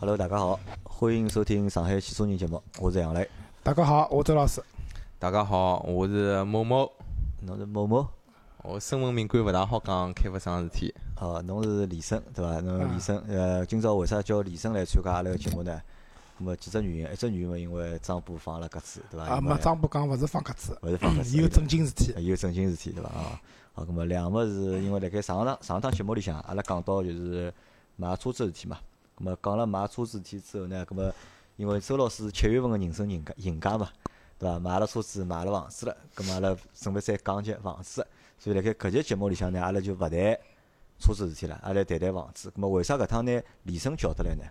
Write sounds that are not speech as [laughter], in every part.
Hello，大家好，欢迎收听上海汽车人节目，我是杨磊。大家好，我周老师。大家好，我是某某。侬是某某？我身份敏感勿大好讲开发商事体。哦，侬是李生对伐？侬李生，呃，今朝为啥叫李生来参加阿拉个节目呢？那么几只原因，一只原因嘛，因为张波放了鸽子，对伐？啊，没张波讲勿是放鸽子，勿是放鸽子，有正经事体，有正经事体，对伐？啊，好，那么两么是因为辣盖上趟上趟节目里向，阿拉讲到就是买车子事体嘛。那么讲了买车子事体之后呢，那么因为周老师七月份个人生赢家赢家嘛，对伐？买了车子，买了房子了，那么阿拉准备再讲解房子，所以辣盖搿节节目里向呢，阿拉就勿谈车子事体了，阿拉谈谈房子。那么为啥搿趟拿李生叫得来呢？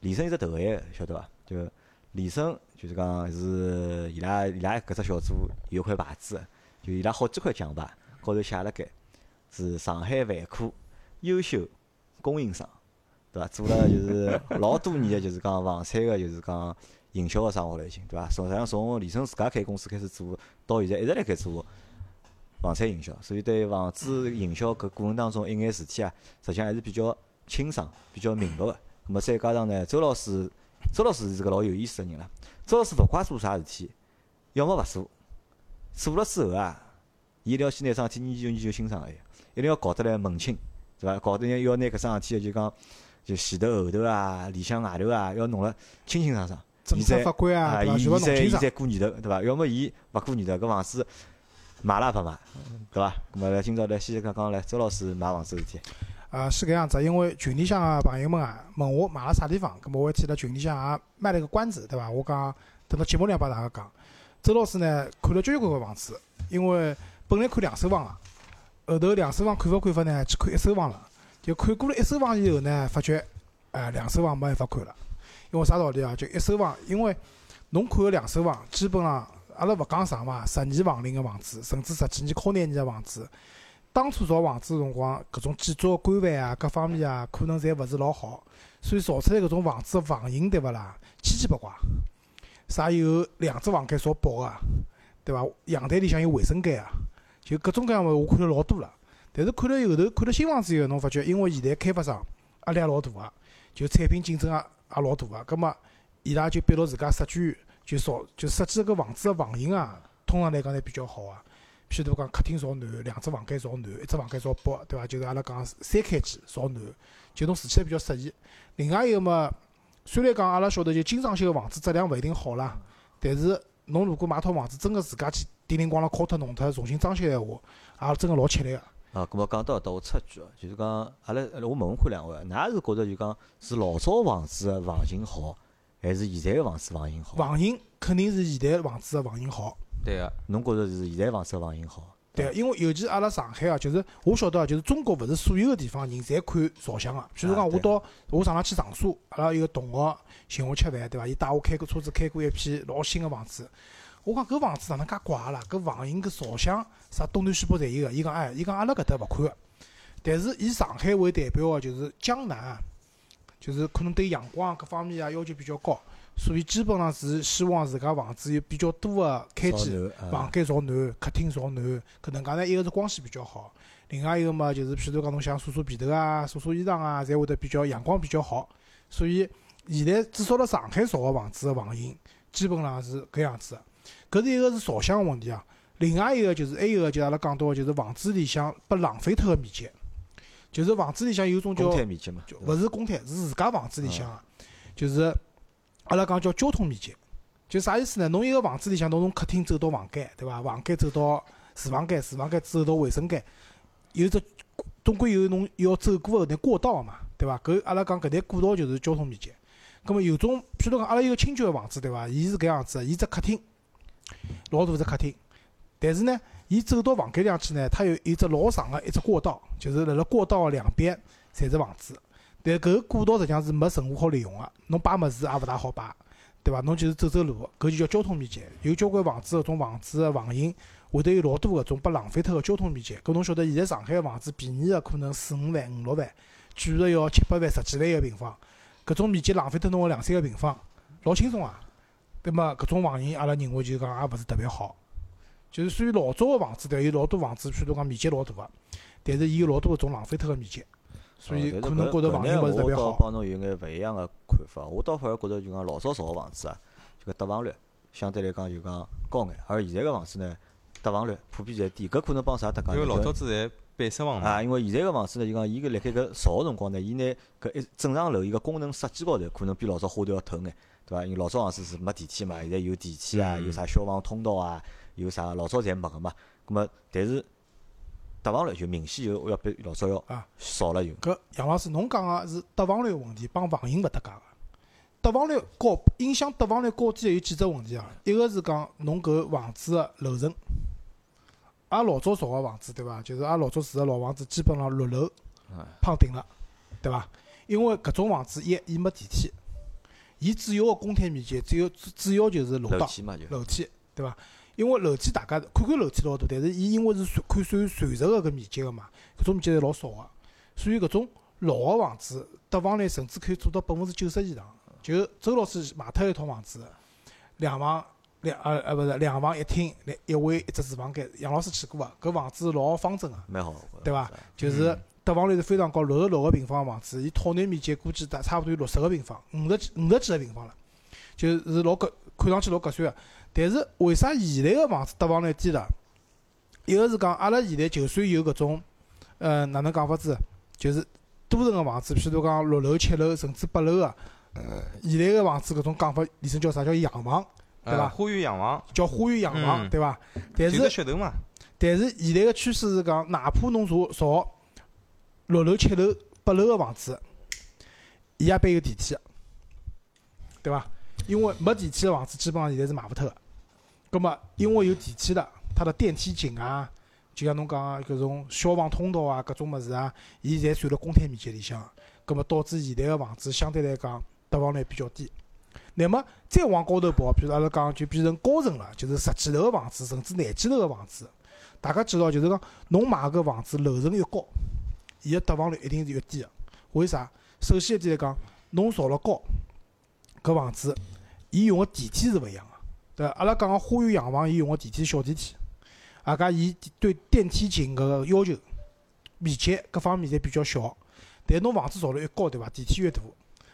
李生一只头衔，晓得伐？就李生，就是讲是伊拉伊拉搿只小组有块牌子，就伊拉好几块奖牌，高头写了盖是上海万科优秀供应商。对伐？做了就是老多年个，就是讲房产个，就是讲营销个生活了已经，对伐？实际上从李生自家开公司开始做，到现在一直辣盖做房产营销，所以对房子营销搿过程当中一眼事体啊，实际上还是比较清爽、比较明白个。那么再加上呢，周老师，周老师是个老有意思个人啦。周老师勿怪做啥事体，要么勿做，做了之后啊，伊一定要先拿桩事体研究研究清爽个，一定要搞得来门清，对伐？搞得要拿搿桩事体就讲。就前头后头啊，里向外头啊，要弄了清清爽爽。政策法规啊，伊伐？现在伊再过年头，对伐？要么伊勿过年头，搿房子买了勿买，对伐？咾么来今朝来先讲讲来周老师买房子事体。啊，是搿样子，因为群里向个朋友们啊，问我买了啥地方，咾么我替辣群里向也卖了个关子，对伐？我讲等到节目里向帮大家讲。周老师呢，看了交关个房子，因为本来看两手房个，后头两手房看勿看法呢，去看一手房了。就看过了一手房以后呢，发觉，哎，两手房没办法看了，因为啥道理啊？就一手房，因为侬看个两手房，基本上阿拉勿讲啥嘛，十年房龄个房子，甚至十几年、靠廿年个房子，当初造房子个辰光，搿种建筑个规范啊，各方面啊，可能侪勿是老好，所以造出来搿种房子个房型，对勿啦？千奇百怪，啥有两只房间朝北个，对伐？阳台里向有卫生间啊，就各种各样物，我看了老多了。但是看了后头，看了新房子以后，侬发觉，因为现在开发商压力也老大个，就产品竞争也也老大个，葛末伊拉就逼牢自家设计，就造就设计搿房子个房型啊，通常来讲侪比较好个。譬如讲，客厅朝南，两只房间朝南，一只房间朝北，对伐？就是阿拉讲三开间朝南，就侬住起来比较适宜。另外一个嘛，虽然讲阿拉晓得就精装修个房子质量勿一定好啦，但是侬如果买套房子，真个自家去叮铃咣啷敲脱弄脱，重新装修个闲话，也真个老吃力个。啊，咁么讲到搿搭，我插一句哦，就是讲，阿拉，我问问看两位，㑚是觉着就讲是老早房子个房型好，还是现在个房子房型好？房型肯定是现在房子个房型好。对个，侬觉着是现在房子个房型好？对，因为尤其阿拉上海啊，就是我晓得啊，就是中国勿是所有个地方人侪看朝向个。譬如讲，我到我上趟去长沙，阿拉一个同学寻我吃饭，对伐？伊带我开过车子，开过一批老新个房子。我讲搿房子哪能介怪啦？搿房型搿朝向啥东南西北侪有个。伊讲哎，伊讲阿拉搿搭勿看个，但是以上海为代表个，就是江南啊，就是可能对阳光各方面啊要求比较高，所以基本上是希望自家房子有比较多个开间，房间朝南，客厅朝南，搿能介呢，一个是光线比较好，另外一个嘛就是譬如讲侬想晒晒被头啊、晒晒衣裳啊，侪会得比较阳光比较好。所以现在至少辣上海造个房子个房型，基本上是搿样子个。搿是一个是朝向个问题啊，另外一个就是还有个就阿拉讲到个就是房子里向被浪费脱个面积，就是房子里向有种叫面积嘛，勿是公摊，是自家房子里向个，就是阿拉讲叫交通面积，就啥意思呢？侬一个房子里向，侬从客厅走到房间，对伐？房间走到厨房间，厨房间走到卫生间，有只总归有侬要走过个那过道嘛，对伐？搿阿拉讲搿台过道就是交通面积。葛末有种，譬如讲阿拉有个亲眷个房子，对伐？伊是搿样子，伊只客厅。老大只客厅，但是呢，伊走到房间里向去呢，它有一只老长个一只过道，就是辣辣过道两边侪是房子。但搿个过道实际上是没任何好利用个，侬摆物事也勿大好摆，对伐？侬就是走走路，搿就叫交通面积。有交关房子搿种房子个房型，会得有老多搿种被浪费脱个交通面积。搿侬晓得，现在上海个房子便宜个可能四五万、五六万，贵个要七八万、十几万一个平方。搿种面积浪费脱侬个两三个平方，老轻松啊！那么搿种房型，阿拉认为就讲也勿是特别好，就是属于老早个房子，对，有老多房子，譬如讲面积老大个，但是伊有老多搿种浪费脱个面积。所以哦可能觉着房型勿是特别好。帮侬有眼勿一样个看法，我倒反而觉着就讲老早造个房子啊，这个得房率相对来讲就讲高眼，而现在个房子呢，得房率普遍侪低，搿可能帮啥搭讲？因为老早子侪板式房嘛，啊，因为现在个房子呢，就讲伊搿辣盖搿造个辰光呢，伊拿搿一正常楼伊个功能设计高头，可能比老早花头要透眼，对伐？因为老早房子是没电梯嘛，现在有电梯啊，嗯有啥消防通道啊，有啥老早侪没个嘛。葛末但是得房率就明显就要比老早要啊少了就。搿杨老师，侬讲个是得房率个问题，帮房型勿搭界个。得房率高，影响得房率高低有几只问题啊？一个是讲侬搿房子个楼层，阿拉老早造个房子对伐？就是阿拉老早住个老房子，基本上六楼嗯夯顶了，对伐？因为搿种房子一伊没电梯，伊主要个公摊面积只有主主要就是楼道。楼梯对伐？因为楼梯大家看看楼梯老大，但是伊因为是算看算垂直个搿面积个嘛，搿种面积是老少个，所以搿种老个房子得房率甚至可以做到百分之九十以上。就周老师买脱一套房子，两房两呃呃勿是两房一厅，两一卫一只厨房间。杨老师去过伐？搿房子老方正个，蛮好，对伐？就是嗯得房率是非常高，六十六个平方个房子，伊套内面积估计大差不多有六十个平方，五十几五十几个平方了，就是老合看上去老合算个。但是为啥现在个房子得房率低了？一个是讲阿拉现在就算有搿种，呃，哪能讲法子？就是多层个房子，譬如讲六楼、七楼甚至八楼个，现在个房子搿种讲法，理称叫啥叫洋房，对伐呃花园洋房，叫花园洋房，嗯对伐？但就是是噱头嘛，但是现在个趋势是讲，哪怕侬造造六楼、七楼、八楼个房子，伊也必有电梯，对伐？因为没电梯个房子，基本上现在是卖勿脱个。葛末因为有电梯了，它的电梯井啊，就像侬讲个搿种消防通道啊，搿种物事啊，伊侪算辣公摊面积里向个。葛末导致现在个房子相对来讲得房率比较低。那么再往高头跑，比如阿拉讲就变成高层了，就是十几楼个房子，甚至廿几楼个房子。大家知道，就是讲侬买个房子楼层越高，伊个得房率一定是越低个。为啥？首先一点来讲，侬造了高，搿房子伊用个电梯是勿一样个，对伐？阿拉讲个花园洋房，伊用个电梯小电梯，啊加伊对电梯井搿个要求面积各方面侪比较小。但侬房子造了越高，对伐？电梯越大，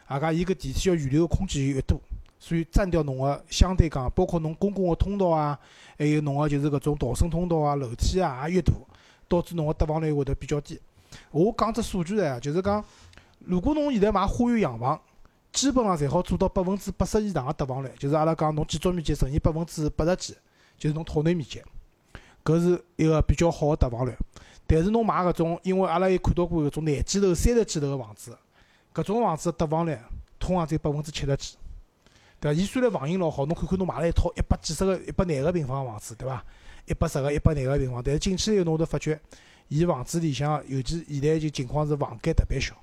啊加伊搿电梯要预留个空间就越多，所以占掉侬个相对讲，包括侬公共个通道啊，还有侬个就是搿种逃生通道啊、楼梯啊也越大，导致侬个得房率会得比较低。我讲只数据来啊，就是讲，如果侬现在买花园洋房，基本上侪好做到百分之八十以上个得房率，就是阿拉讲侬建筑面积乘以百分之八十几，就是侬套内面积，搿是一个比较好个得房率。但是侬买搿种，因为阿拉也看到过搿种廿几楼、三十几楼个房子，搿种房子得房率通常只有百分之七十几，对伐？伊虽然房型老好，侬看看侬买了一套一百几十个、一百廿个平方个房子，对伐？一百十个、一百廿个平方，但是进去以后侬会发觉，伊房子里向，尤其现在就情况是房间特别小。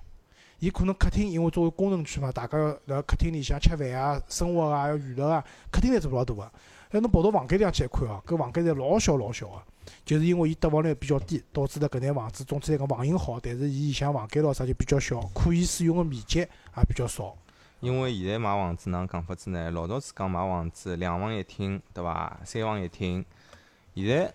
伊可能客厅，因为作为功能区嘛，大家要辣客厅里向吃饭啊、生活啊、要娱乐啊，客厅侪做老大个。哎，侬跑到房间里向去看哦，搿房间侪老小老小个，就是因为伊得房率比较低，导致了搿眼房子总体来讲房型好，但是伊里向房间咾啥就比较小，可以使用个面积也比较少。因为现在买房子哪能讲法子呢？老早子讲买房子两房一厅，对伐？三房一厅，现在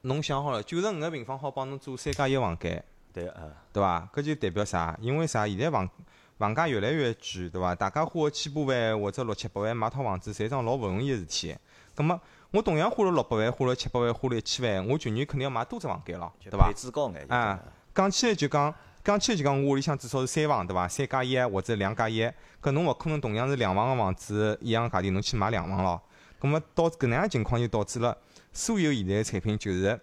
侬想好了，九十五个平方好帮侬做三加一房间，对啊，对伐？搿就代表啥？因为啥？现在房房价越来越贵，对伐？大家花个千把万或者六七百万买套房子，实际上老勿容易个事体。葛末我同样花了六百万，花了七百万，花了一千万，我全年肯定要买多只房间咯，对伐就配？置高眼。就啊讲起来就讲，讲起来就讲，我屋里向至少是三房，对伐？三加一或者两加一，搿侬勿可能同样是两房个房子一样价钿，侬去买两房咯。葛末到搿能样情况就导致了所有现在个产品就是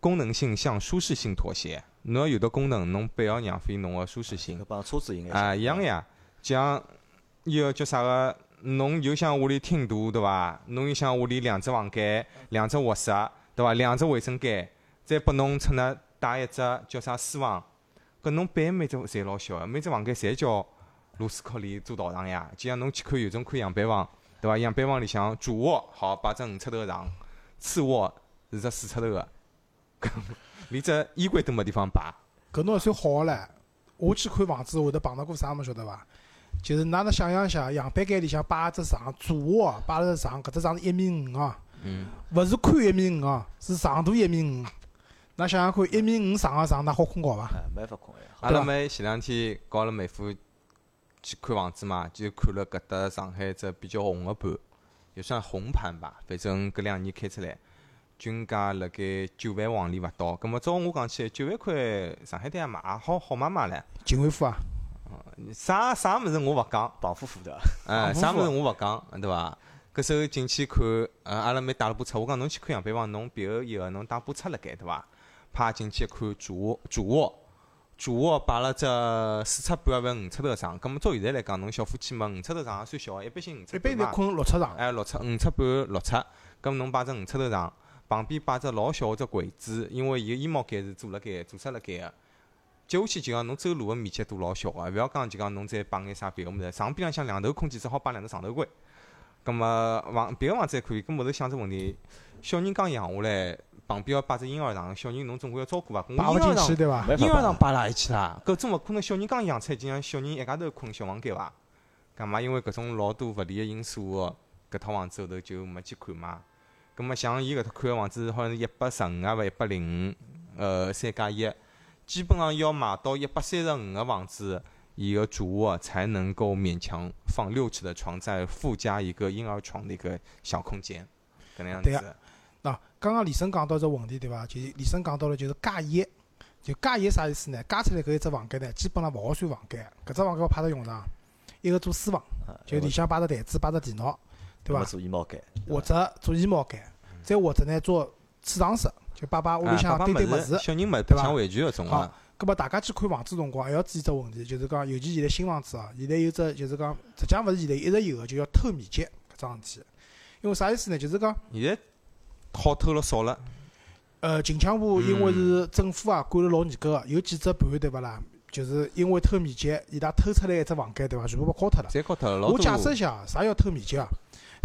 功能性向舒适性妥协。侬要有的功能，侬必要浪费侬个舒适性搿。帮车子应该啊，一样个呀，像伊个叫啥个，侬又想屋里厅大对伐？侬又想屋里两只房间、两只卧室对伐？两只卫生间，再拨侬出那带一只叫啥书房，搿侬摆每只侪老小个，每只房间侪叫螺丝壳里做道场呀。就像侬去看有种看样板房对伐？样板房里向主卧好摆只五尺头个床，次卧是只四尺头个，连只衣柜都没地方摆。搿侬也算好个唻。我去看房子会得碰到过啥么晓得伐？就是㑚能想象一下，样板间里向摆一只床，主卧摆了只床，搿只床是一米五啊，嗯，勿是宽一米五啊，是长度一米五。那想想看，一米五长个床，那好困觉伐？哎，没法困哎。阿拉妹前两天告阿拉妹夫去看房子嘛，就看了搿搭上海只比较红个盘，也算红盘吧。反正搿两年开出来，均价辣盖九万往里勿到。葛末照我讲起来，九万块上海滩也买好好买买唻。秦惠夫啊，啥啥物事我勿讲，绑夫妇的，哎，啥物事我勿讲，对伐？搿时候进去看，呃，阿拉妹带了部车，我讲侬去看样板房，侬别后以后侬带部车辣盖，对伐？啪进去看主卧，主卧，主卧摆了只四尺半或五尺头个床。咁么照现在来讲，侬小夫妻嘛，五尺头床也算小个，一般性五尺一般半嘛。侪困六尺床。哎，六尺五尺半六尺，咁侬摆只五尺头床，旁边摆只老小个只柜子，因为伊个衣帽间是做辣盖做出辣盖个。接下去就讲侬走路个面积都老小个，勿要讲就讲侬再摆眼啥别个物事，床边浪向两头空间只好摆两只床头柜。咁么房别个房子还可以，搿后头想只问题，小人刚养下来，旁边要摆只婴儿床，小人侬总归要照顾伐？我摆勿进去婴儿床，对伐？婴儿床摆。摆哪里去啦？搿总勿可能小人刚养出来就让小人一家头困小房间伐？干嘛？因为搿种老多勿利个因素，搿套房子后头就没去看嘛。葛末像伊搿套看个房子，好像是一百十五啊，勿一百零五，呃，三加一，基本上要买到一百三十五个房子，伊个主卧才能够勉强放六尺的床，再附加一个婴儿床的一个小空间，搿能样子。喏，刚刚李生讲到只问题对伐？就是李生讲到了就是加一，就加一啥意思呢？加出来搿一只房间呢，基本上勿好算房间，搿只房间我派得用场，一个做书房，啊就里向摆只台子，摆只电脑，对伐？做衣帽间，或者做衣帽间，再或者呢做储藏室，就摆摆屋里啊向堆堆物事。小人物对伐像玩具搿种好啊，葛末大家去看房子辰光，还要注意只问题，就是讲，尤其现在新房子啊，现在有只就是讲，实际上勿是现在一直有个，就叫偷面积搿桩事体。因为啥意思呢？就是讲，现在好偷了少了。呃，近腔部因为是政府啊管了老严格个，有几只盘对勿啦？就是因为偷面积，伊拉偷出来一只房间对伐？全部被敲脱了。侪敲脱了，老我。解释一下，啥叫偷面积啊？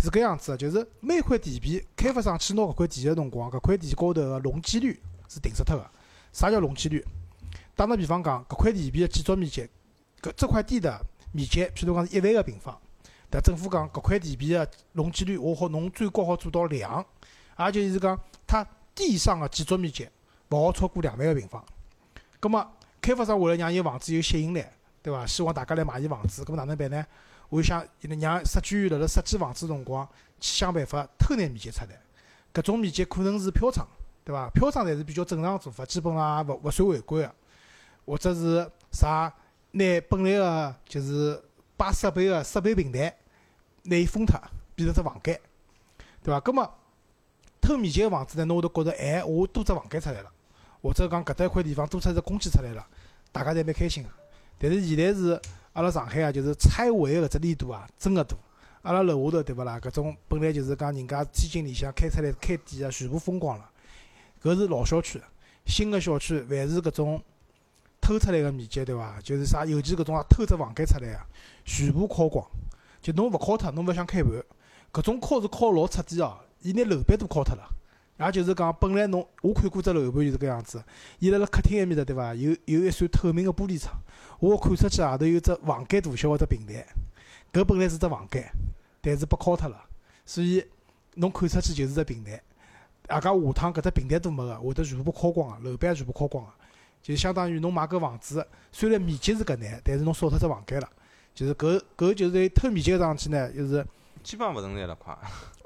是搿样子个，就是每块地皮开发商去拿搿块地个辰光，搿块地高头个容积率是定死脱个。啥叫容积率？打个比方讲，搿块地皮个建筑面积，搿这块地的面积，譬如讲是一万个平方，但政府讲搿块地皮个容积率，我好侬最高好做到两，也就是讲，它地上个建筑面积勿好超过两万个平方。葛末开发商为了让伊房子有吸引力，对伐？希望大家来买伊房子，葛末哪能办呢？我想让设计院辣辣设计房子辰光，去想办法偷眼面积出来。搿种面积可能是飘窗，对伐？飘窗侪是比较正常做法，基本上也勿勿算违规个。或者是啥，拿本来个就是摆设备个设备平台，拿伊封脱，变成只房间，对伐？葛末偷面积个房子呢，侬会得觉着，哎，我多只房间出来了，或者讲搿搭一块地方多出只空间出来了，大家侪蛮开心个。但是现在是阿拉上海啊，就是拆违个搿只力度啊，真个大。阿拉楼下头对勿啦？搿种本来就是讲人家天津里向开出来开店个，全部封光了。搿是老小区，新个小区凡是搿种偷出来个面积对伐？就是啥，尤其搿种啊偷只房间出来啊，全部敲光。就侬勿敲脱，侬勿想开盘。搿种敲是敲老彻底哦，伊拿楼板都敲脱了。也就是讲，本来侬我看过只楼盘就是搿样子，伊辣辣客厅埃面搭对伐？有有一扇透明个玻璃窗，我看出去外头有只房间大小个只平台，搿本来是只房间，但是被敲脱了，所以侬看出去就是只平台。外加下趟搿只平台都没个，会得全部敲光个，楼板全部敲光个，就相当于侬买搿房子，虽然面积是搿眼，但是侬少脱只房间了。就是搿搿就是偷面积个桩事体呢，就是基本上勿存在了，快。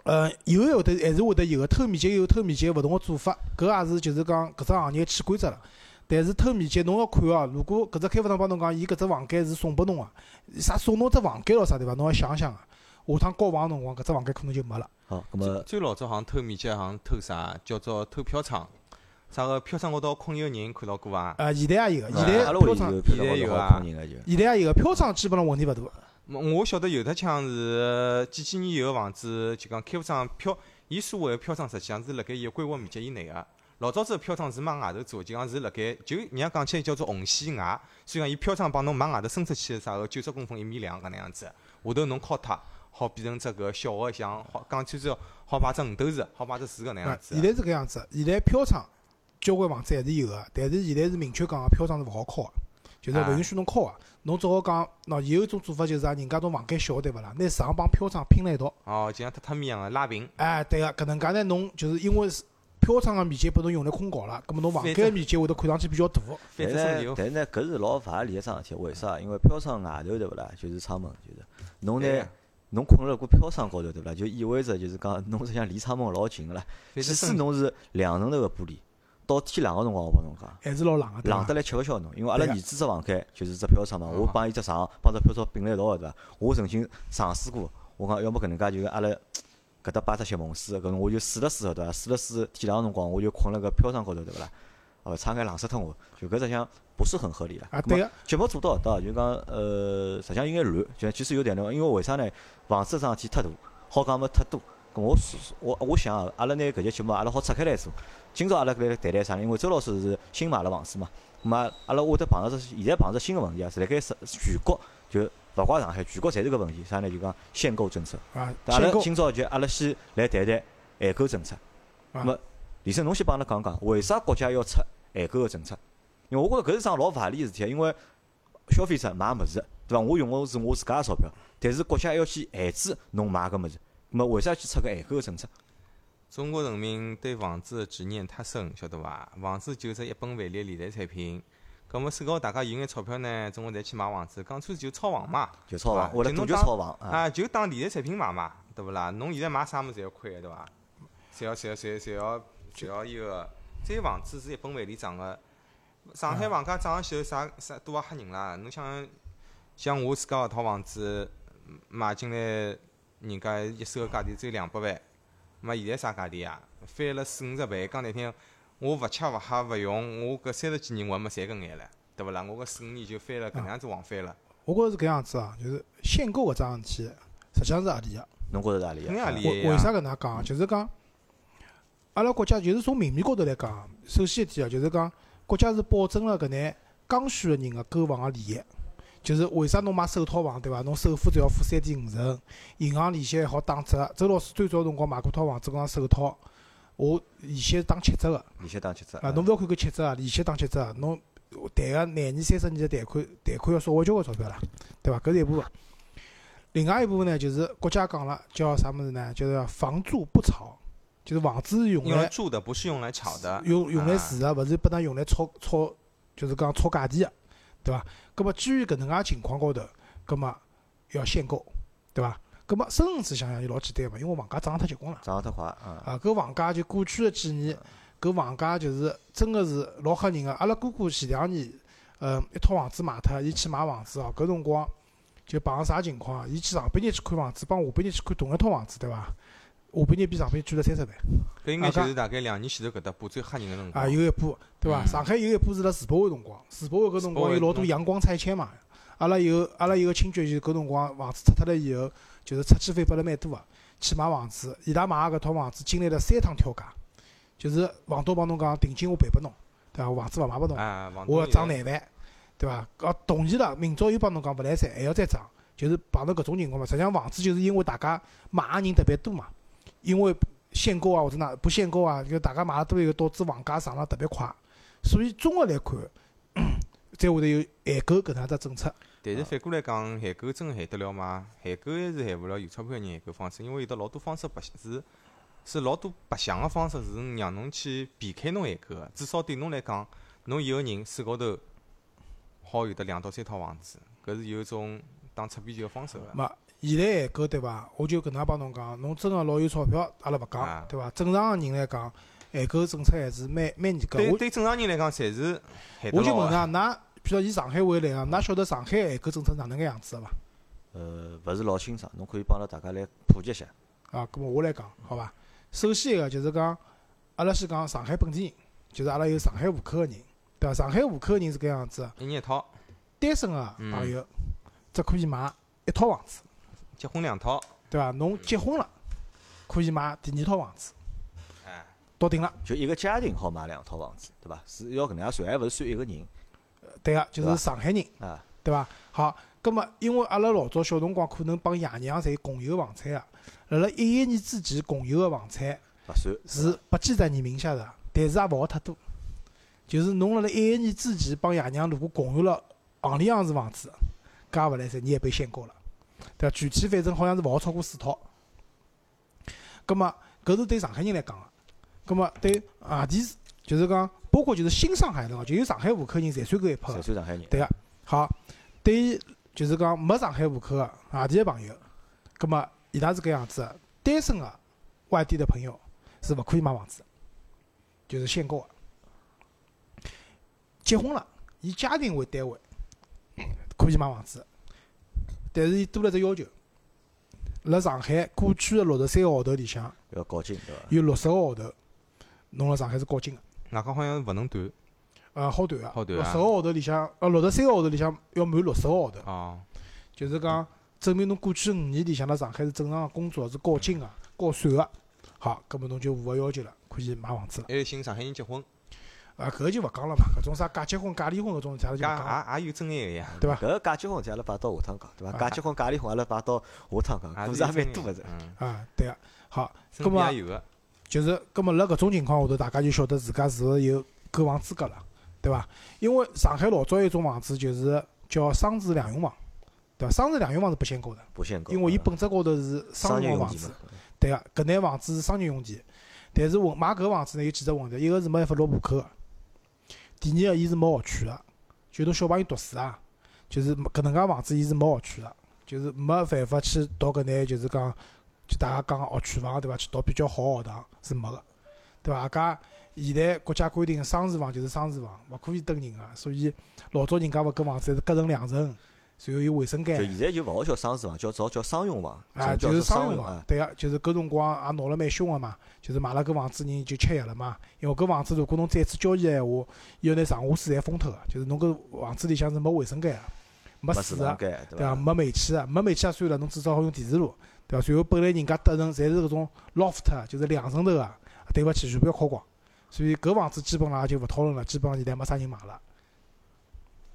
呃，有会得还是会得有个偷面积有偷面积勿同个做法，搿也是就是讲搿只行业潜规则了。但是偷面积侬要看哦，如果搿只开发商帮侬讲，伊搿只房间是送拨侬个，啥送侬只房间咯啥对伐？侬要想想啊，下趟交房辰光搿只房间可能就没了。好，咁么最老早好像偷面积，好像偷啥叫做偷飘窗，啥个飘窗高头困一个人，看到过伐？呃，现在也有个，现在阿拉屋里飘窗，现在有啊现在也有个飘窗，基本上问题勿大。我晓得有的枪是几几年以后房子，就讲开发商飘，伊所谓个飘窗实际上是辣盖伊个规划面积以内个。老早子个飘窗是往外头做，就讲是辣盖就人家讲起来叫做红线外，所以讲伊飘窗帮侬往外头伸出去啥个九十公分一米两搿能样子，下头侬敲脱，好变成只搿小个像好讲起来好摆只五斗士，好摆只树搿能样，子现。在是搿样子，现在飘窗交关房子还是有个，但是现在是明确讲个飘窗是勿好敲个，就是勿允许侬敲个。侬只好讲，喏，有一种做法就是啊，人家种房间小对勿啦？拿床帮飘窗拼辣一道。哦，就像榻榻米一样个拉平。哎，对个，搿能介呢，侬就是因为飘窗个面积拨侬用来困觉了，葛末侬房间个面积会得看上去比较大。反但是但是呢，搿是老勿合理个桩事体。为啥？因为飘窗外头对勿啦，就是窗门，就是侬呢，侬困辣过飘窗高头对勿啦，就意味着就是讲侬实际上离窗门老近个啦。即使侬是两层头个玻璃，到天冷个辰光，我帮侬讲。还是老冷个，冷得？来吃勿消侬，因为阿拉儿子只房间就是只飘窗嘛，我帮伊只床帮只飘窗并辣一道个对伐？我曾经尝试过，我讲要么搿能介就是阿拉 [tsk] 搿搭摆只席梦思，搿种我就试了试个对伐？试了试天冷个辰光，我就困辣搿飘窗高头对勿啦？哦，差眼冷死脱我，就搿实际上不是很合理了。啊，对个，节目做到搿搭，就讲呃，实际上应该乱，就其实有点乱，因为为啥呢？房子桩事体太大，好讲么太多。咁我是我我想啊，阿拉拿搿节节目阿拉好拆开来做。今朝阿拉搿来谈谈啥呢？因为周老师是新买了房子嘛，咁嘛阿拉会得碰着只现在碰着新个问题啊，是辣盖是全国就勿怪上海，全国侪是搿问题。啥呢？就讲限购政策。啊，阿拉今朝就阿拉先来谈谈限购政策。啊咁么，李生侬先帮阿拉讲讲，为啥国家要出限购个政策？因为我觉着搿是桩老勿合理个事体，因为消费者买物事，对伐？我用个是我自家个钞票，但是国家要去限制侬买搿物事，咁么为啥去出搿限购个政策？中国人民对房子的执念太深，晓得伐？房子就是一本万利的理财产品。葛末世高大家有眼钞票呢，总归侪去买房子，讲穿就炒房嘛。就炒房，为了侬就炒房啊！啊，就当理财产品买嘛，对勿啦？侬现在买啥物事侪要亏个，对伐？侪要侪要侪侪要侪要伊个，这房子是一本万利涨个。上海房价涨上去后，啥啥多也吓人啦！侬想，像我自家搿套房子买进来，人家一手个价钿只有两百万，嘛现在啥价钿啊？翻了四五十倍，讲难听，我勿吃勿喝勿用，我搿三十几年我还没赚搿眼唻，对勿啦？我搿四五年就翻了搿能样子往翻了，我觉着是搿样子啊，就是限购搿桩事体，实际上是合理个。侬觉着是何里肯定合个？理为为啥搿能介讲？就是讲，阿拉国家就是从明面高头来讲，首先一点啊，就是讲国家是保证了搿眼刚需个人个购房个利益。就是为啥侬买首套房对伐？侬首付只要付三点五成，银行利息还好打折。周老师最早辰光买过套房子，讲首套，我利息是打七折个。利息打七折啊，侬勿要看搿七折啊，利息打七折啊，侬贷个廿年、三十年的贷款，贷款要少交交关钞票啦，对伐？搿是一部分。另外一部分呢，就是国家讲了，叫啥物事呢？就是房住不炒，就是房子是用来用来住的，不是用来炒的。用用来啊住的，勿是拨㑚用来炒炒，就是讲炒价钿个，对伐？葛末基于搿能介情况高头，葛末要限购，对伐？葛末深层次想想就老简单嘛，因为房价涨得太结棍了。涨得太快啊！啊，搿房价就过去的几年，搿房价就是真个是老吓人个。阿拉哥哥前两年，呃，一套房子卖脱，伊去买房子哦，搿辰光就碰上啥情况啊？伊去上半日去看房子，帮下半日去看同一套房子，对伐？下半年比上半年贵了三十万，搿应该就是大概两年前头搿搭波最吓人个辰光。啊，有一波，对伐？嗯上海有一波是辣世博会辰光，世博会搿辰光有老多阳光拆迁嘛。阿拉有阿拉有个亲戚，就搿辰光房子拆脱了以后，就是拆迁费拨了蛮多个，去买房子。伊拉买个搿套房子经历了三趟跳价，就是房东帮侬讲定金我赔拨侬，对伐？房子勿卖拨侬，我要涨廿万，对伐？搿同意了，明朝又帮侬讲勿来三，还要再涨，就是碰到搿种情况嘛。实际上房子就是因为大家买个人特别多嘛，因为限购啊或者哪不限购啊，就大家买了多以后导致房价上了特别快，所以综合来看，才会得有限购搿能样只政策。但是反过来讲，限购真限得了吗？限购还是限勿了有钞票人限购方式，因为有得老多方式白是是老多白相个方式是让侬去避开侬限购个。至少对侬来讲，侬一个人手高头好有得两到三套房子，搿是有一种打擦边球个方式个。嘛，现在限购对伐？我就搿能样帮侬讲，侬真个老有钞票，阿拉勿讲啊，对伐？正常个人来讲，限购政策还是蛮蛮严格。我对对正常人来讲，侪是我就问。㑚，㑚譬如以上海为例啊，㑚晓得上海限购政策哪能个样子个伐？呃，勿是老清爽，侬可以帮阿拉大家来普及一下。啊，咁么我来讲，好伐？首先一个就是讲，阿拉先讲上海本地人，就是阿拉有上海户口个人，对伐？上海户口个人是搿样子的，一人一套，单身个嗯朋友只可以买一套房子，结婚两套，对伐？侬结婚了，可以买第二套房子，哎，到顶了。就一个家庭好买两套房子，对伐？是要搿能样算，还勿是算一个人对个，就是上海人，啊。对伐？好，葛末因为阿拉老早小辰光可能帮爷娘侪共有房产个，辣辣一一年之前共有个房产勿算是不记在你名下的，但是也勿好太多。就是侬辣辣一一年之前帮爷娘如果共有了行里样子房子，搿也勿来三，你也被限购了，对伐？具体反正好像是勿好超过四套。葛么搿是对上海人来讲个，葛末对外地就是讲，包括就是新上海的，就有上海户口人侪算搿一批侪。算上海人。对个，好，对于就是讲没上海户口个外地个朋友，葛末伊拉是搿样子的，单身个外地的朋友是勿可以买房子的，就是限购个。结婚了，以家庭为单位可以买房子，但是伊多了只要求，辣上海过去个六十三个号头里向要高进对伐？有六十个号头，侬辣上海是高进个。外加好像勿能断呃，好短个，好短啊六十个号头里向，呃，六十三个号头里向要满六十个号头，哦，就是讲证明侬过去五年里向辣上海是正常个工作，是高进个、高税个。好，搿么侬就符合要求了，可以买房子了。还有寻上海人结婚，啊，搿个就勿讲了嘛，搿种啥假结婚、假离婚搿种，阿拉就讲了，也也有真爱个呀，对伐？搿个假结婚事体阿拉摆到下趟讲，对伐？啊假结婚、假离婚阿拉摆到下趟讲，故事也蛮多个是。嗯，啊，对个。好，身葛末边也有个，就是，搿么辣搿种情况下头，大家就晓得自家是勿是有购房资格了，对伐？因为上海老早有一种房子就是叫商住两用房，对伐？商住两用房是不限购的，不限购，因为伊本质高头是商用房子。对个，搿眼房子是商业用地，但是我买搿房子呢有几只问题，一个是没办法落户口个，第二个伊是没学区个，就侬小朋友读书啊，就是搿能介房子伊是没学区个，就是没办法去读搿眼就是讲，就大家讲学区房对伐？去读比较好学堂是没个，对伐？加现在国家规定商住房就是商住房，勿可以蹲人个，所以老早人家勿搿房子侪是隔成两层，然后有卫生间就。现在就勿好叫商住房，叫只好叫商用房，啊，就是商用用房，对个，就是搿辰光也闹了蛮凶个嘛，就是买了搿房子人就吃药了嘛，因为搿房子如果侬再次交易个闲话，伊要拿上下水侪封脱个，就是侬搿房子里向是没卫生间个，没没水个，对伐？伐？没煤气个，没煤气也算了，侬至少好用电磁炉，对伐？随后本来人家搭层侪是搿种 loft，就是两层头个，对勿起，全部要敲光，所以搿房子基本上也就勿讨论了，基本上现在没啥人买了。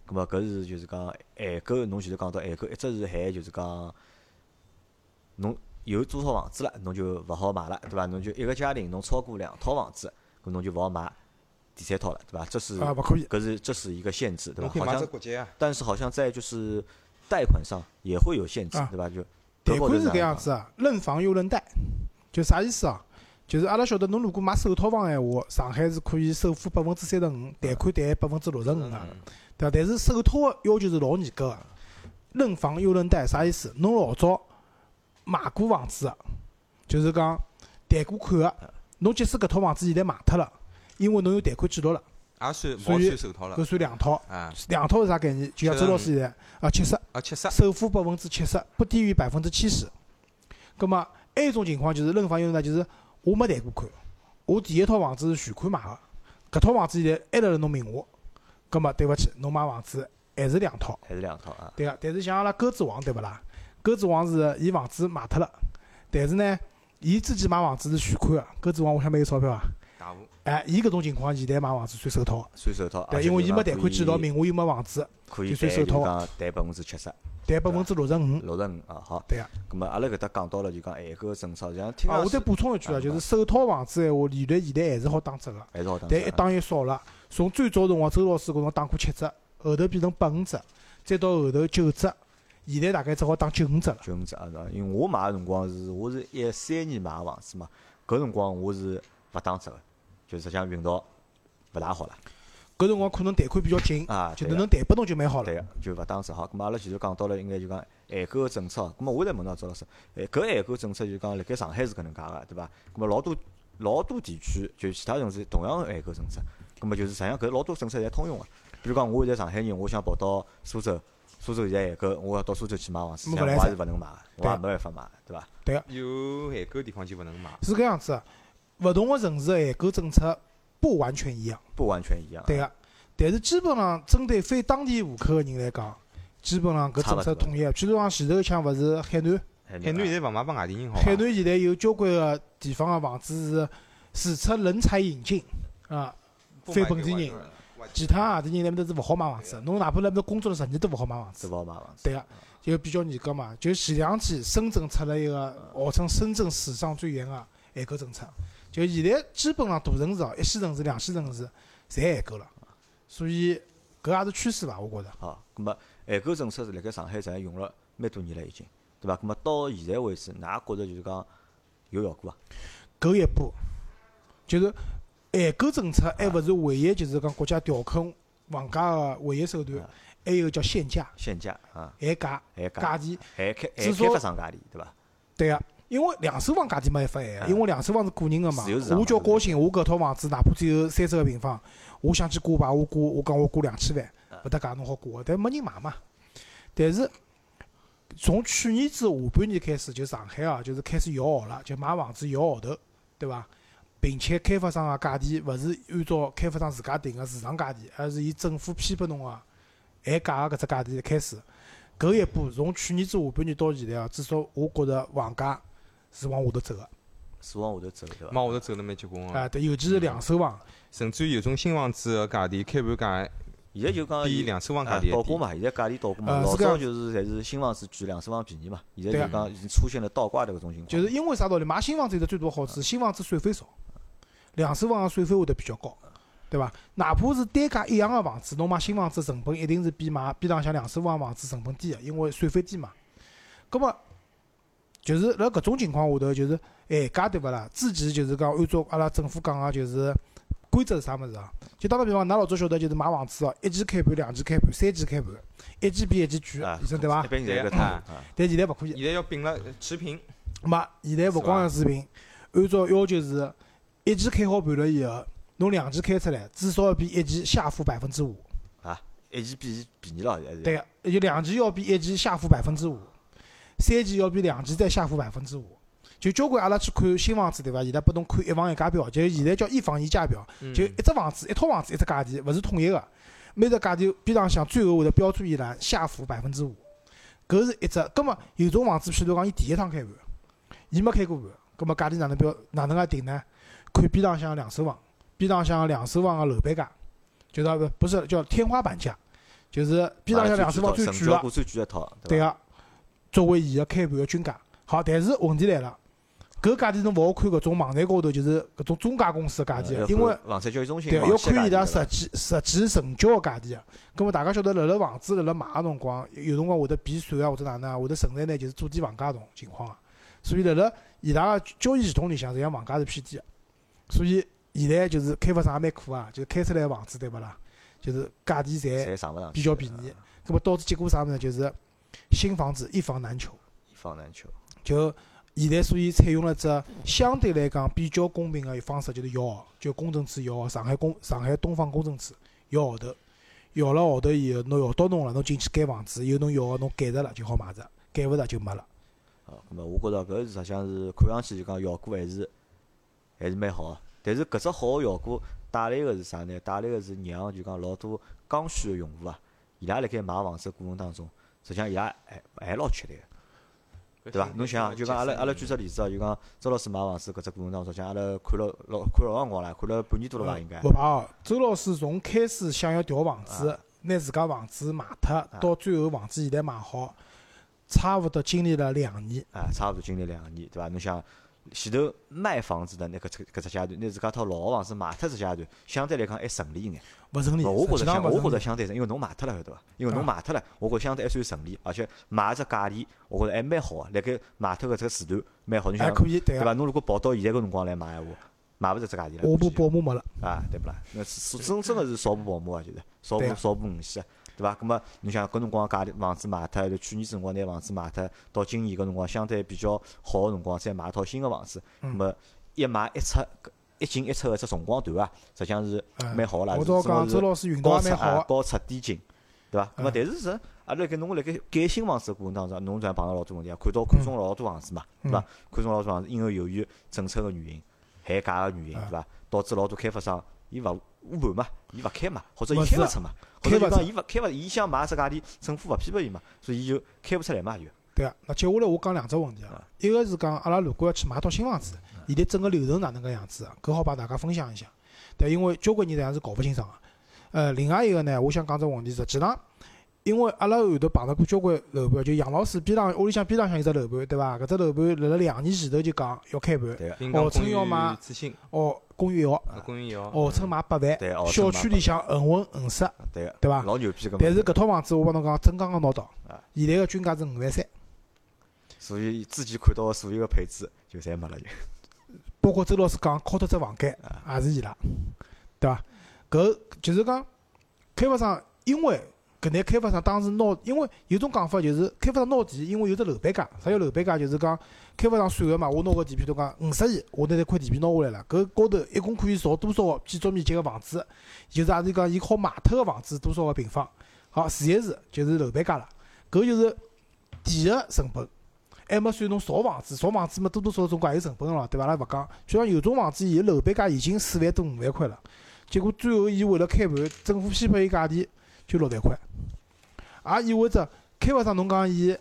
咁么搿是就是讲限购，侬前头讲到限购，一只是限就是讲侬有多少房子了，侬就勿好买了，对伐？侬就一个家庭侬超过两套房子，搿侬就勿好买第三套了，对伐？这是啊，勿可以。搿是这是一个限制，对伐？好像国际啊，但是好像在就是贷款上也会有限制啊，对伐？就贷款是搿样子啊，认房又认贷，就啥意思啊？就是阿拉晓得，侬如果买首套房闲话，上海是可以首付百分之三十五，贷款贷百分之六十五个，嗯对伐？但是首套个要求是老严格个，认房又认贷，啥意思？侬老早买过房子个，就是讲贷过款个，侬即使搿套房子现在卖脱了，因为侬有贷款记录了，也算勿所以好算首套了搿，算两套。啊两套是啥概念？就像周老师现在啊，七十。啊七十，首付百分之七十，不低于百分之七十。葛么还有一种情况就是认房有呢，就是我没贷过款，我第一套房子是全款买个，搿套房子现在还辣辣侬名下，葛么对勿起，侬买房子还是两套，还是两套啊？对个。但是像阿拉鸽子王对勿啦？鸽子王是伊房子卖脱了，但是呢，伊自己买房子是全款个，鸽子王我想没有钞票啊。大户哎，伊搿种情况现在买房子算首套，算首套，而对，因为伊没贷款记录，名下又没房子，可以就算首套讲贷百分之七十，贷百分之六十五，六十五啊，好。对个。咁么阿拉搿搭讲到了就讲限购政策，像听啊，我再补充一句啊，啊就是首套房子闲话，利率现在还是好打折个，还是好打折啊。但一打一少了。从最早辰光，周老师搿辰光打过七折，后头变成八五折，再到后头九折，现在大概只好打九五折了。九五折啊？因为我买个辰光是我是一三年买个房子嘛，搿辰光我是勿打折个，就实际上运道勿大好了搿辰光可能贷款比较紧，啊，就能能贷拨侬就蛮好了。对个，就勿打折好。咁么阿拉前头讲到了，应该就讲限购个政策。咁么我再问到周老师，诶，搿限购政策就讲辣盖上海是搿能介个，对伐？咁么老多老多地区就其他城市同样个限购政策，咁么就是实际上搿老多政策侪通用个。比如讲，我现在上海人，我想跑到苏州，苏州现在限购，我要到苏州去买房子，实际上我没来也是勿能买个，我也没办法买，对伐？对个有限购地方就勿能买，是搿样子个，勿同个城市的限购政策不完全一样，不完全一样。对个。但是基本上针对非当地户口个人来讲，基本上搿政策统一个。譬如讲前头一腔勿是海南，海海南现在勿卖拨外地人好？海南现在有交关个地方个房子是自出人才引进啊，非本地人，其他外地人那面搭是勿好买房子，侬哪怕辣面搭工作了十年都勿好买房子。勿好买房子。对个，就比较严格嘛。就前两天深圳出了一个号称深圳史上最严个限购政策，就现在基本上大城市哦，一线城市、两线城市侪限购了，所以搿也是趋势伐？我觉着。好，咁么限购政策是辣盖上海实际上用了蛮多年了已经，对伐？咁么到现在为止，㑚觉着就是讲有效果伐？搿一步，就是限购政策还勿是唯一，就是讲国家调控房价个唯一手段啊，还有叫限价、限价啊，限价、限价价钿。限开还至少开发商价钿，对伐？对个，因为两手房价钿没办法限因为两手房是个人个嘛我叫高兴，我搿套房子哪怕只有三十个平方，我想去挂牌，我挂我讲我挂两千万，啊勿搭界侬好挂个，但没人买嘛。但是从去年子下半年开始，就上海啊，就是开始摇号了，就买房子摇号头，对伐？并且开发商个价钿勿是按照开发商自家定个市场价钿，而是以政府批拨侬个限价个搿只价钿开始。搿一步从去年子下半年到现在啊，至少我觉着房价是往下头走个。是往下头走，对伐？往下头走得蛮结棍啊，个，对，尤其是两手房，甚至于有种新房子个价钿开盘价现在就讲比伊两手房价啊钿。倒挂嘛，现在价钿倒挂嘛，老早就是侪是新房子贵，两手房便宜嘛，现在就讲已经出现了倒挂的搿种情况。就是因为啥道理？买新房子有个最大好处，新房子税费少，两手房个税费会得比较高，对伐？哪怕是单价一样个房子，侬买新房子成本一定是比买边浪向两手房房子成本低个，因为税费低嘛。葛末就是辣搿种情况下头，就是限价对勿啦？之前就是讲按照阿拉政府讲个，就是规则是啥物事啊？就打个比方，㑚老早晓得就是买房子哦，一期开盘、两期开盘、三期开盘，一期比一期贵啊，医生对伐一？般现在搿对啊套啊，但现在勿可以。现在要并了持平，没，现在勿光是持平，按照要求是，一期开好盘了以后，侬两期开出来，至少要比一期下浮百分之五。啊，一期比便宜了，现在是。对个，就两期要比一期下浮百分之五，三期要比两期再下浮百分之五。就交关阿拉去看新房子对伐？伊拉拨侬看一房一价表，就现在叫一房一价表，嗯就一只房子一套房子一只价钿，勿是统一个，每只价钿边浪向最后会得标注一栏下浮百分之五，搿是一只。葛末有种房子，譬如讲伊第一趟开盘，伊没开过盘，葛末价钿哪能标哪能介定呢？看边浪向个两手房，边浪向个两手房个楼板价，就是不不是叫天花板价，就是边浪向两手房最贵个最贵一套，对个，作为伊个开盘个均价。好，但是问题来了，搿价钿侬勿好看搿种网站高头就是搿种中介公司个价钿，因为房产交易中心对，网要看伊拉实际实际成交个价钿个。葛末大家晓得，辣辣房子辣辣买个辰光，有辰光会得避税啊，或者哪能啊，会得存在呢就是做低房价种情况啊。所以辣辣伊拉个交易系统里向，实际上房价是偏低个。所以现在就是开发商也蛮苦啊，就是开出来个房子对勿啦？就是价钿侪比较便宜。葛末导致结果啥物事呢？就是新房子一房难求。一房难求。就现在，所以采用了只相对来讲比较公平个方式，就是摇号，就公证处摇号，上海公上海东方公证处摇号头，摇了号头以后，侬摇到侬了，侬进去改房子，有侬要个侬改着了就好买着，改勿着就没了。啊，咁么我觉着搿实际上是看上去就讲效果还是还是蛮好个。但是搿只好个效果带来个是啥呢？带来个是让就讲老多刚需个用户啊，伊拉辣盖买房子个过程当中，实际上伊拉还还老吃力个。对伐？侬想，就讲阿拉阿拉举只例子哦，就讲周老师买房子搿只过程当中，像阿拉看了老看了老辰光了，看了半年多了伐？应该勿怕哦，周老师从开始想要调房子，拿自家房子卖脱，到最后房子现在买好，差勿多经历了两年。啊，差勿多经历两年，对伐？侬想前头卖房子的那搿只搿只阶段，拿自家套老个房子卖脱只阶段，相对来讲还顺利一眼。勿顺利，勿我觉实着相，我觉。着相对顺，因为侬卖脱了，对伐？因为侬啊卖脱了，我觉着相对还算顺利，而且卖只价钿，我觉着还蛮好个。辣盖卖脱搿只个时段蛮好，侬想还可以，对伐？侬如果跑到现在搿辰光来买闲话，买勿着只价钿了。下部保姆没了。啊，对不啦？那是真真个是少部保姆啊，就是少部少部五险啊，对伐？葛末侬想搿辰光价钿房子卖脱，就去年子辰光拿房子卖脱，到今年搿辰光相对比较好个辰光，再买一套新个房子，葛嗯末一买一出，一进一出个只辰光段啊，实际上是嗯蛮好个啦。我倒讲，周老师运道高蛮好高出低进，对伐？葛末嗯但是是阿拉辣盖侬辣盖改新房子个过程当中，侬这样碰到老多问题啊，看到看中老多房子嘛，对伐？看中老多房子，因为由于政策个原因、限价个原因，嗯对伐？导致老多开发商伊勿捂盘嘛，伊勿开嘛，或者伊开勿出嘛，开勿出讲伊勿开勿，伊想买只价钿，政府勿批拨伊嘛，所以伊就开勿出来嘛就。对啊，那接下来我讲两只问题啊啊。一个是讲阿拉如果要去买套新房子，现在整个流程哪能个样子啊？搿好帮大家分享一下。对，因为交关人实际上是搞勿清爽个。呃，另外一个呢，我想讲只问题，实际上，因为阿拉后头碰到过交关楼盘，就杨老师边浪屋里向边浪向有只楼盘，对伐？搿只楼盘辣辣两年前头就讲要开盘，号称要买哦，公寓一号，啊公寓一号，号称买八万小区里向横混横杀，对个，对伐？老牛逼个。但是搿套房子我帮侬讲，真刚刚拿到啊，现在个均价是五万三。所以之前看到个所有个配置就侪没了就。包括周老师讲敲脱只房间，也是伊拉，对伐？搿就是讲开发商，因为搿眼开发商当时拿，因为有种讲法就是开发商拿地，因为有只楼板价，啥叫楼板价？就是讲开发商算个嘛，我拿个地皮，如讲五十亿，我拿这块地皮拿下来了，搿高头一共可以造多少个建筑面积个房子？就是也是讲伊好卖脱个房子多少个平方？好，除一除就是楼板价了，搿就是地个成本。还没算侬造房子，造房子嘛多多少少总归也有成本个咯，对伐？阿拉勿讲，就像有种房子，伊楼板价已经四万多五万块了，结果最后伊为了开盘，政府批拨伊价钿就六万块，也意味着开发商侬讲伊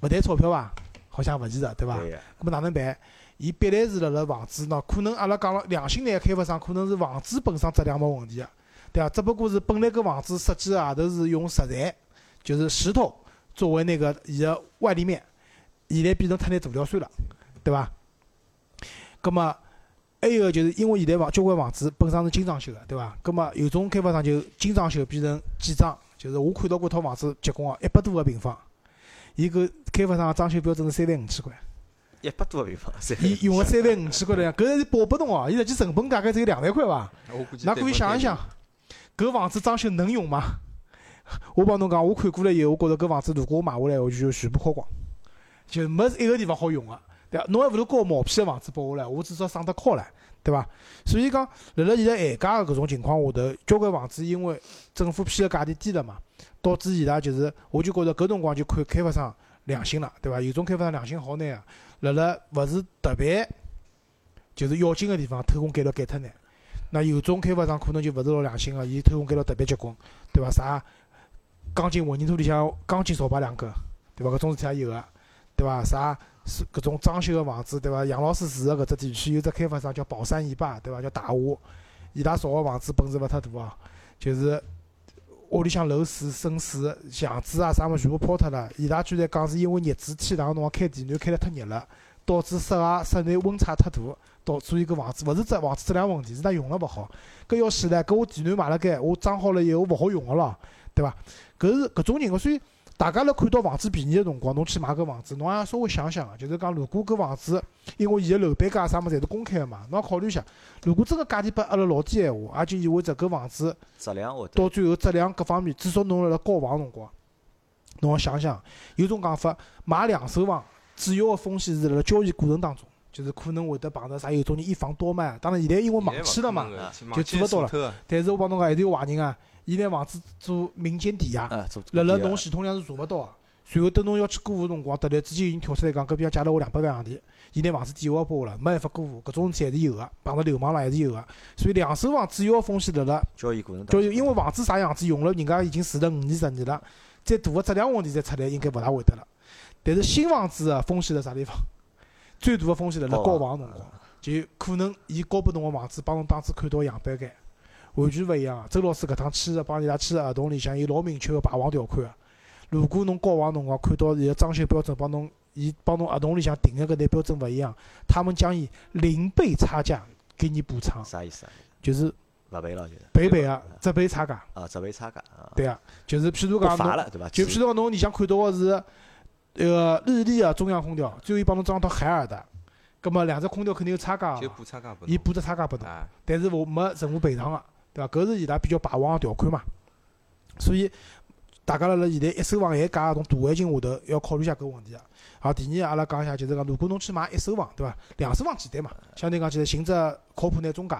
勿赚钞票伐？好像勿是的，对伐？对个，咾么哪能办？伊必然是辣辣房子喏，可能阿拉讲了良心眼开发商，可能是房子本身质量没问题个，对伐？只不过是本来搿房子设计个外头是用石材，就是石头作为那个伊个外立面，现在变成脱眼涂料算了，对伐？葛么还有个就是因为现在房交关房子本身是精装修个，对伐？葛么有种开发商就精装修变成简装，就是我看到过一套房子结棍啊一百多个平方，伊搿开发商个装修标准是三万五千块。一百多个平方，伊用了三万五千块来，搿还是保不动哦。伊实际成本大概只有两万块伐？[laughs] 我估计㑚可以想一想，搿房子装修能用吗？我帮侬讲，我看过了以后，我觉着搿房子如果我买下来，我就全部敲光，就没一个地方好用个，对伐？侬还勿如搞毛坯个房子拨我来，我至少省得敲唻，对伐？所以讲，辣辣现在限价个搿种情况下头，交关房子因为政府批个价钿低了嘛，导致伊拉就是，我就觉着搿辰光就看开发商良心了，对伐？有种开发商良心好眼啊，辣辣勿是特别就是要紧个地方偷工减料减脱眼。那有种开发商可能就勿是老良心个，伊偷工减料特别结棍，对伐？啥钢筋混凝土里向钢筋少摆两根，对伐？搿种事体也有个，对伐？啥是搿种装修个房子，对伐？杨老师住个搿只地区有只开发商叫宝山一霸，对伐？叫大华，伊拉造个房子本事勿太大哦，就是屋里向漏水、渗水、墙纸啊啥物事全部抛脱了。伊拉居然讲是因为热子天冷个辰光开电暖开得太热了，导致室外室内温差太大，导所以搿房子勿是只房子质量问题，是它用了勿好。搿要死唻，搿我电暖买了盖，我装好了以后勿好用个咯，对伐？搿是搿种情况，所以大家辣看到房子便宜个辰光，侬去买搿房子，侬也要稍微想想个，就是讲如果搿房子，因为伊个楼板价啥物事侪是公开个嘛，侬要考虑一下，如果真个价钿拨压了老低闲话，也就意味着搿房子质量会得到最后质量各方面，至少侬辣辣交房辰光，侬要想想，有种讲法，买两手房主要个风险是辣辣交易过程当中，就是可能会得碰到啥有种人一房多卖，当然现在因为网签了嘛，就做勿到了了。但是我帮侬讲，还是有坏人啊，伊拿房子做民间抵押，辣辣侬系统量是查勿到个。随后等侬要去过户辰光，突然之间有人跳出来讲，搿边借了我两百万洋钿，伊拿房子抵押拨我了，没办法过户，搿种事体还是有个，碰到流氓了还是有个。所以两手房主要风险辣辣交易过程当中，就是因为房子啥样子用了，人家已经住了五年十年了，再大个质量问题再出来，应该勿大会得了。但是新房子个风险辣啥地方？最大个风险辣辣交房辰光，就可能伊交拨侬个房子，帮侬当初看到个样板间，完全勿一样个。周老师搿趟签个帮伊拉签个合同里向有老明确个霸王条款个。如果侬交房辰光看到伊个装修标准帮侬，伊帮侬合同里向定个搿眼标准勿一样，他们将以零倍差价给你补偿，啥意思啊？就是勿赔了就是。赔赔个只赔差价。啊，只赔差价啊，对啊，就是譬如讲侬，罚了对伐？就譬如讲侬里向看到个是那个日立个中央空调，最后伊帮侬装到海尔的，葛末两只空调肯定有差价就个，补差价拨伊补只差价拨侬，啊，但是我没任何赔偿个，对伐？搿是伊拉比较霸王个条款嘛。所以大家辣辣现在一手房限价搿种大环境下头，要考虑一下搿问题啊。好，第二阿拉讲一下，就是讲如果侬去买一手房，对伐？两手房简单嘛，相对讲起来寻只靠谱眼中介，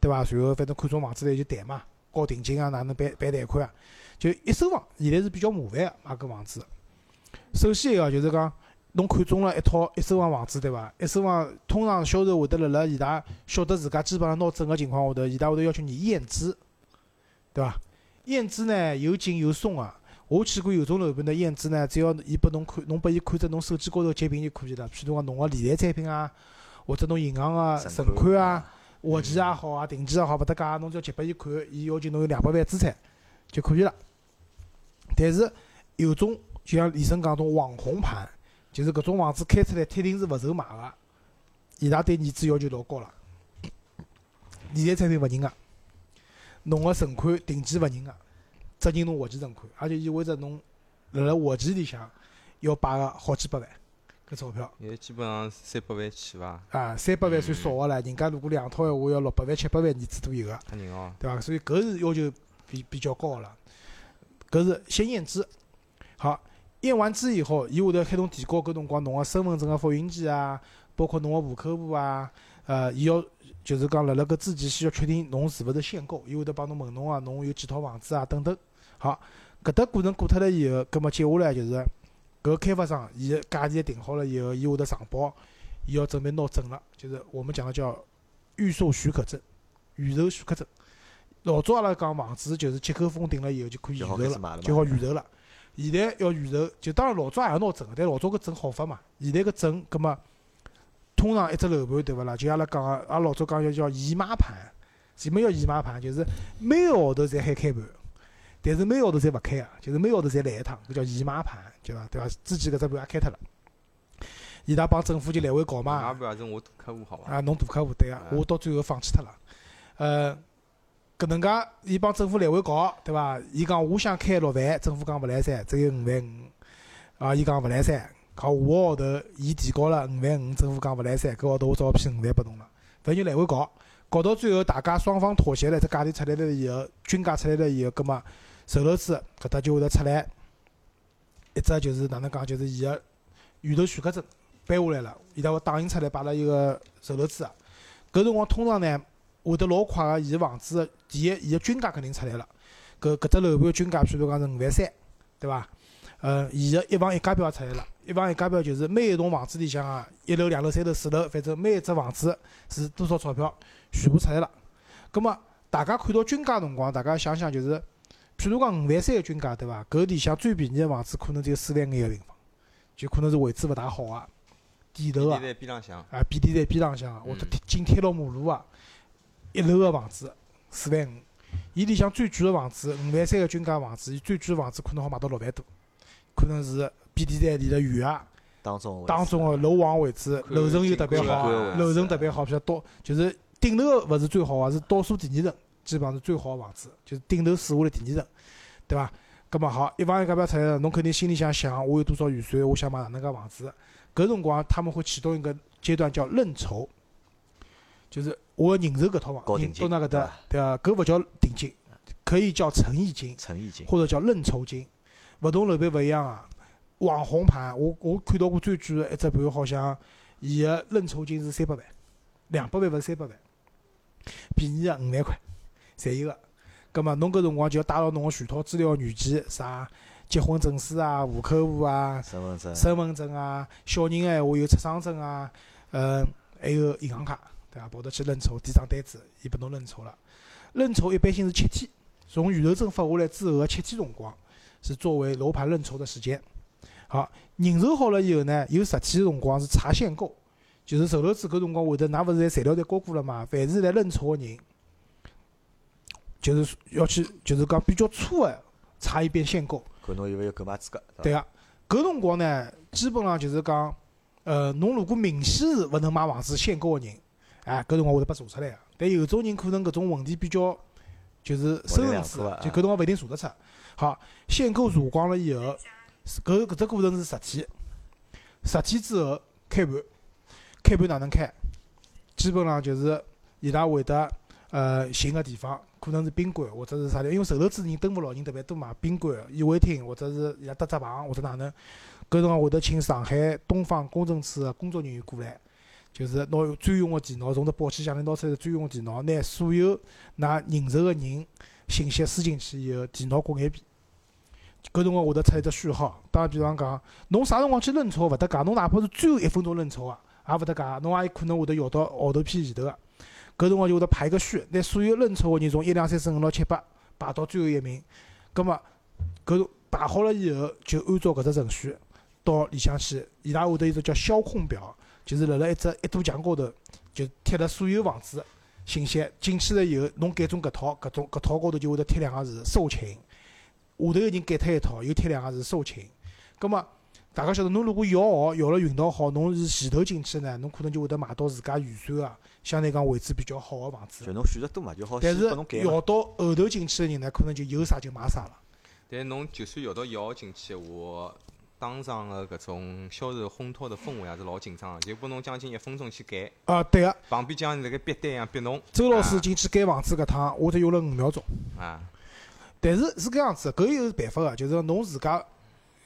对伐？然后反正看中房子来就谈嘛，交定金啊，哪能办办贷款啊？就一手房现在是比较麻烦个买搿房子。首先一个就是讲，侬看中了一套一手房房子，对伐？一手房通常销售会得辣辣伊拉晓得自家基本上拿证个情况下头，伊拉会得要求你验资，对伐？验资呢有紧有松啊。我去过有种楼盘的验资呢，只要伊拨侬看，侬拨伊看只侬手机高头截屏就可以了。譬如讲侬个理财产品啊，或者侬银行个存存款啊、嗯活期也好啊、定期也好，勿搭界，侬只要截拨伊看，伊要求侬有两百万资产就可以了。但是有种就像李生讲种网红盘，就是搿种房子开出来铁定是勿愁卖个，伊拉对儿子要求老高了。理财产品勿认个，侬个存款定期勿认个，只认侬活期存款，而且意味着侬辣辣活期里向要摆个好几百万，搿钞票。现在基本上三百万起伐，啊，三百万算少个唻，人家如果两套闲话要六百万、七百万儿子都有个，吓人哦。对伐？所以搿是要求比比较高个了。搿是先验资，好，验完资以后，伊会得开动提高搿辰光侬个身份证个复印件啊，包括侬个户口簿啊，呃，伊要就是讲辣辣搿之前先要确定侬是勿是限购，伊会得帮侬问侬啊，侬有几套房子啊等等。好，搿搭过程过脱了以后，葛末接下来就是搿开发商伊个价钿定好了以后，伊会得上报，伊要准备拿证了，就是我们讲的叫预售许可证、预售许可证。老早阿拉讲房子就是接口封顶了以后就可以预售了，就好预售了。现在要预售，就当然老早也要拿证，但老早搿证好发嘛。现在搿证，葛末通常一只楼盘对勿啦？就阿拉讲个，阿拉老早讲要叫姨妈盘，什么叫姨妈盘？就是每个号头侪喊开盘，但是每个号头侪勿开个，就是每个号头侪来一趟，搿叫姨妈盘，对伐？对伐？之前搿只盘也开脱了，伊拉帮政府就来回搞嘛买。不也是我大客户好伐？啊，侬大客户对个，嗯我到最后放弃脱了。呃，搿能介，伊帮政府来回搞，对伐？伊讲我想开六万，政府讲勿来三，只有五万五。啊，伊讲勿来三，讲下个号头伊提高了五万五，政府讲勿来三，搿号头我只好批五万拨侬了。反正就来回搞，搞到最后大家双方妥协了，只价钿出来了以后，均价出来了以后，葛末售楼处搿搭就会得出来一只就是哪能讲，就是伊个预售许可证颁下来了，伊拉会打印出来摆辣伊个售楼处。搿辰光通常呢会得老快个，伊个房子的第一，伊个均价肯定出来了。搿搿只楼盘个均价，譬如讲是五万三，对伐？呃，伊个一房一价表也出来了。一房一价表就是每一栋房子里向啊，一楼、两楼、三楼、四楼，反正每一只房子是多少钞票，全部出来了。葛末大家看到均价辰光，大家想想就是，譬如讲五万三个均价，对伐？搿里向最便宜个房子可能只有四万眼个平方，就可能是位置勿大好个，底头啊现。在边浪向，啊，便利站边浪向啊，或者紧贴牢马路啊，一楼个房子四万五，伊里向最贵个房子五万三个均价房子，伊最贵个房子可能好卖到六万多，可能是便利站离得远啊，当中当中个楼王位置，楼层又特别好楼层特别好，比较倒就是顶头个勿是最好个，是倒数第二层，基本上是最好个房子，就是顶楼四下来第二层，对伐？葛末好，一房一价表出来了，侬肯定心里想想，我有多少预算，我想买哪能介房子。搿辰光他们会启动一个阶段叫认筹，就是我要认筹搿套房，到那搿搭对伐？搿勿叫定金，可以叫诚意金诚意金，或者叫认筹金。勿同楼盘勿一样啊。网红盘，我我看到过最贵个一只盘，好像伊个认筹金是三百万，两百万勿是三百万，便宜个五万块，侪有个。葛末侬搿辰光就要带牢侬个全套资料原件，啥结婚证书啊、户口簿啊、身份证，身份证啊，小人个闲话有出生证啊，呃，还有银行卡，对伐？跑得去认筹，递张单子，伊拨侬认筹了。认筹一般性是七天，从预售证发下来之后个七天辰光，是作为楼盘认筹的时间。好，认筹好了以后呢，有十天辰光是查限购，就是售楼处搿辰光会得，㑚勿是侪材料侪交过了嘛？凡是来认筹个人，就是要去，就是讲比较粗个查一遍限购。看侬有勿有购买资格，对伐？个，搿辰光呢，基本上就是讲，呃，侬如果明显是勿能买房子限购个人，哎，搿辰光会得拨查出来个。但有种人可能搿种问题比较，就是深层次就搿辰光勿一定查得出。好，限购查光了以后，搿搿只过程是十天，十天之后开盘，开盘哪能开？基本上就是伊拉会得呃寻个地方，可能是宾馆或者是啥地方，因为售楼处人登勿牢，人特别多嘛，宾馆、宴会厅或者是伊拉搭只棚或者哪能，搿辰光会得请上海东方公证处个工作人员过来，就是拿专用个电脑，从只宝气箱里拿出来专用个电脑，拿所有㑚认筹个人信息输进去以后，电脑过眼遍。搿辰光会得出一只序号，打比方讲，侬啥辰光去认筹勿搭界，侬哪怕是最后一分钟认筹个，也勿搭界，侬也可能会得摇到号头片前头个。搿辰光就会得排个序，拿所有认筹个人从一两三四五六七八排到最后一名。葛末搿排好了以后，就按照搿只程序到里向去，伊拉会得有只叫销控表，就是辣辣一只一堵墙高头，就贴了所有房子信息。进去了以后，侬改中搿套，搿种搿套高头就会得贴两个字售罄。下头个人改脱一套，又贴两个字售罄。葛末大家晓得，侬如果摇号摇了运道好，侬是前头进去呢，侬可能就会得买到自家预算啊相对讲位置比较好个房子就。侬选择多嘛，就好先但是拨侬改嘛。摇到后头进去个人呢，可能就有啥就买啥了。但侬就算摇到一号进去闲话，当场个搿种销售烘托的氛围也是老紧张个，就拨侬将近一分钟去改，啊，对个，旁边像辣盖逼单一样逼侬。周老师啊进去改房子搿趟，我只用了五秒钟。啊，但是是搿样子，搿有办法个，就是讲侬自家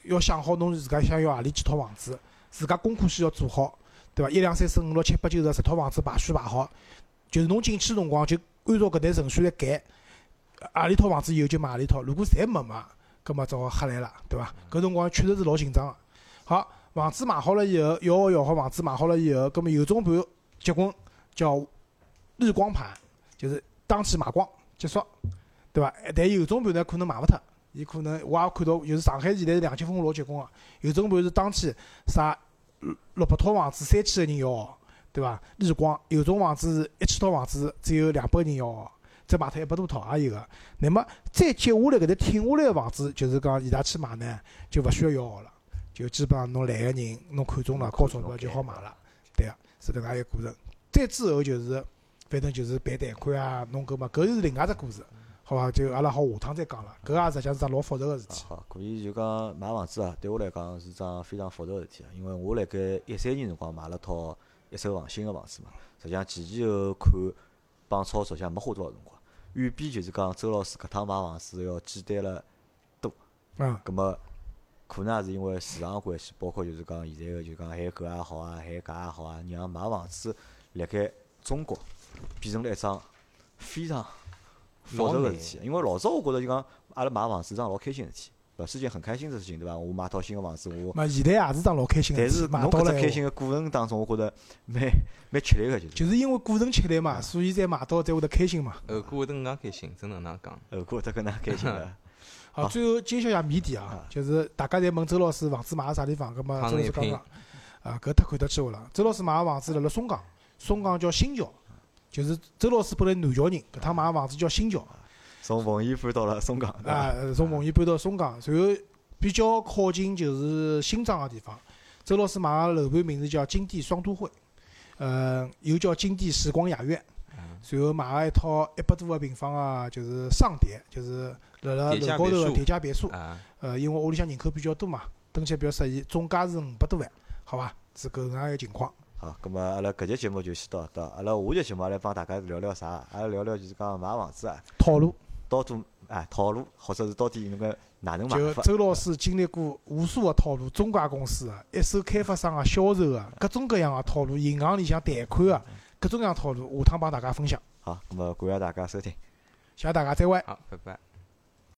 要想好侬自家想要何里几套房子，自家功课先要做好，对伐？一两三四五六七八九十十套房子排序排好，就是侬进去辰光就按照搿台程序来改，何里套房子有就买何里套，如果侪没买，葛末只好吓来了，对伐？搿辰光确实是老紧张个。好，房子买好了以后，摇号摇好房子买好了以后，葛末有种盘结棍叫日光盘，就是当天卖光结束。对伐？但有种盘呢，可能卖勿脱，伊可能我也看到，就是上海现在两千分老结棍个，有种盘是当天啥六百套房子三千个人要号，对伐？日光有种房子是一千套房子只有两百个人要号，再买脱一百多套也有个。那么再接下来搿搭挺下来个房子，就是讲伊拉去买呢，就勿需要摇号了，就基本上侬来个人侬看中了，高中了就好买了，对个，是迭能介一个过程。再之后就是，反正就是办贷款啊，弄搿么，搿是另外只故事。好伐？就阿拉好下趟再讲了，搿也实际上是桩老复杂个事体。好，可以就讲买房子啊，对我来讲是桩非常复杂个事体啊。因为我辣盖一三年辰光买了套一手房新个房子嘛，实际上前前后后看帮操作，像没花多少辰光，远比就是讲周老师搿趟买房子要简单了多。嗯，葛末可能也是因为市场关系，包括就是讲现在个就讲限购也好啊，限价也好啊，让买房子辣盖中国变成了一桩非常复杂个事体。因为老早我觉着就讲阿拉买房子是桩老开心个事体，勿是件很开心的事情，对伐？我买套新个房子，我嘛现在也是桩老开心个但是买侬到只开心个过程当中，我觉得蛮蛮吃力个，就是就是因为过程吃力嘛，所以才买到才会得开心嘛。后果会得更加开心，真能哪讲？后果得搿能开心个。[laughs] 好，最后揭晓一下谜底啊啊，[laughs] 就是大家侪问周老师房子买了啥地方，葛末周老师讲讲，啊，搿太看得起我了。周老师买个房子辣辣松江，松江叫新桥，就是周老师本来南桥人，搿趟买个房子叫新桥。从奉贤搬到了松江？啊，从奉贤搬到松江，然后比较靠近就是新庄个地方。周老师买个楼盘名字叫金地双都会，呃，又叫金地时光雅苑。然后买个一套一百多个平方个，就是上叠，就是辣辣楼高头个叠加别墅。啊，呃，因为屋里向人口比较多嘛，登记比较适宜，总价是五百多万，好伐？是搿能样一个情况。好，咁么阿拉搿节节目就先到搿搭。阿拉下节节目阿拉帮大家聊聊啥？阿拉聊聊就是讲买房子啊，套路，到底啊套路，或者是到底那个哪能买法？就周老师经历过无数个套路，中介公司个、一手开发商个、销售个，各种各样个套路，银行里向贷款个，各种各样套路，下趟帮大家分享。好，那么感谢大家收听。谢谢大家，再会。好，拜拜。